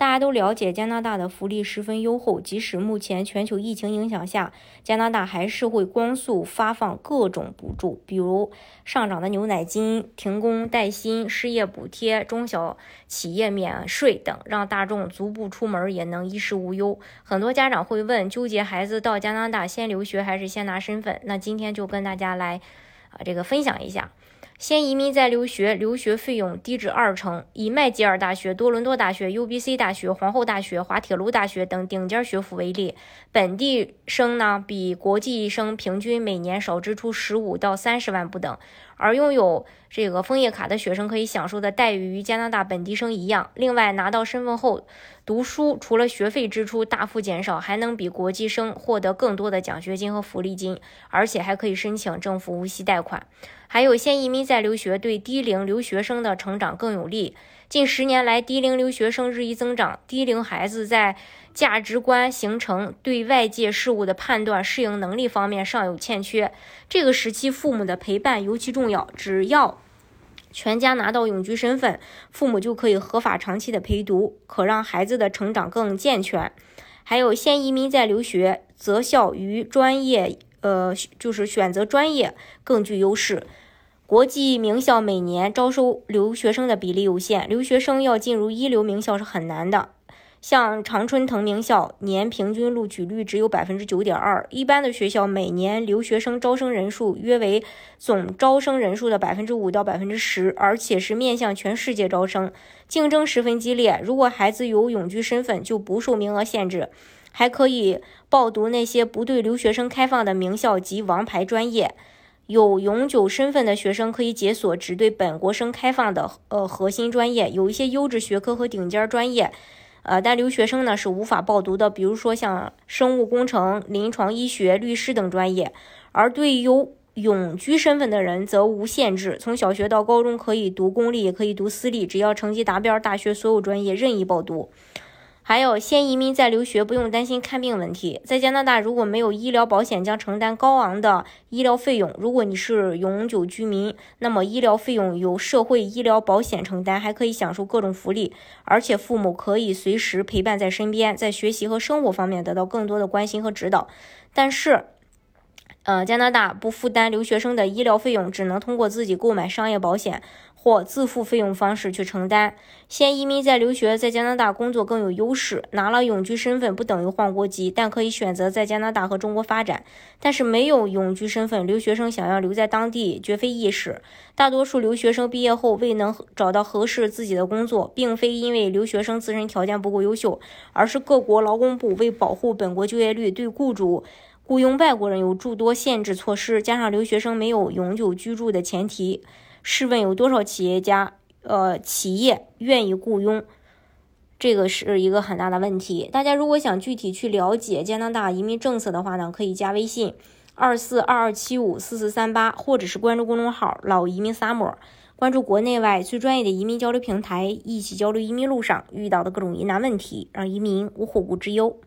大家都了解，加拿大的福利十分优厚。即使目前全球疫情影响下，加拿大还是会光速发放各种补助，比如上涨的牛奶金、停工带薪、失业补贴、中小企业免税等，让大众足不出门也能衣食无忧。很多家长会问，纠结孩子到加拿大先留学还是先拿身份？那今天就跟大家来啊，这个分享一下。先移民再留学，留学费用低至二成。以麦吉尔大学、多伦多大学、UBC 大学、皇后大学、滑铁卢大学等顶尖学府为例，本地生呢比国际生平均每年少支出十五到三十万不等。而拥有这个枫叶卡的学生可以享受的待遇与加拿大本地生一样。另外，拿到身份后读书，除了学费支出大幅减少，还能比国际生获得更多的奖学金和福利金，而且还可以申请政府无息贷款。还有，先移民再留学对低龄留学生的成长更有利。近十年来，低龄留学生日益增长，低龄孩子在价值观形成、对外界事物的判断、适应能力方面尚有欠缺。这个时期，父母的陪伴尤其重要。只要全家拿到永居身份，父母就可以合法长期的陪读，可让孩子的成长更健全。还有，先移民再留学，择校与专业，呃，就是选择专业更具优势。国际名校每年招收留学生的比例有限，留学生要进入一流名校是很难的。像常春藤名校年平均录取率只有百分之九点二，一般的学校每年留学生招生人数约为总招生人数的百分之五到百分之十，而且是面向全世界招生，竞争十分激烈。如果孩子有永居身份，就不受名额限制，还可以报读那些不对留学生开放的名校及王牌专业。有永久身份的学生可以解锁只对本国生开放的呃核心专业，有一些优质学科和顶尖专业，呃，但留学生呢是无法报读的，比如说像生物工程、临床医学、律师等专业。而对有永居身份的人则无限制，从小学到高中可以读公立，也可以读私立，只要成绩达标，大学所有专业任意报读。还有，先移民再留学，不用担心看病问题。在加拿大，如果没有医疗保险，将承担高昂的医疗费用。如果你是永久居民，那么医疗费用由社会医疗保险承担，还可以享受各种福利，而且父母可以随时陪伴在身边，在学习和生活方面得到更多的关心和指导。但是，呃，加拿大不负担留学生的医疗费用，只能通过自己购买商业保险或自付费用方式去承担。先移民再留学，在加拿大工作更有优势。拿了永居身份不等于换国籍，但可以选择在加拿大和中国发展。但是没有永居身份，留学生想要留在当地绝非易事。大多数留学生毕业后未能找到合适自己的工作，并非因为留学生自身条件不够优秀，而是各国劳工部为保护本国就业率，对雇主。雇佣外国人有诸多限制措施，加上留学生没有永久居住的前提，试问有多少企业家、呃企业愿意雇佣？这个是一个很大的问题。大家如果想具体去了解加拿大移民政策的话呢，可以加微信二四二二七五四四三八，或者是关注公众号“老移民 summer”，关注国内外最专业的移民交流平台，一起交流移民路上遇到的各种疑难问题，让移民无后顾之忧。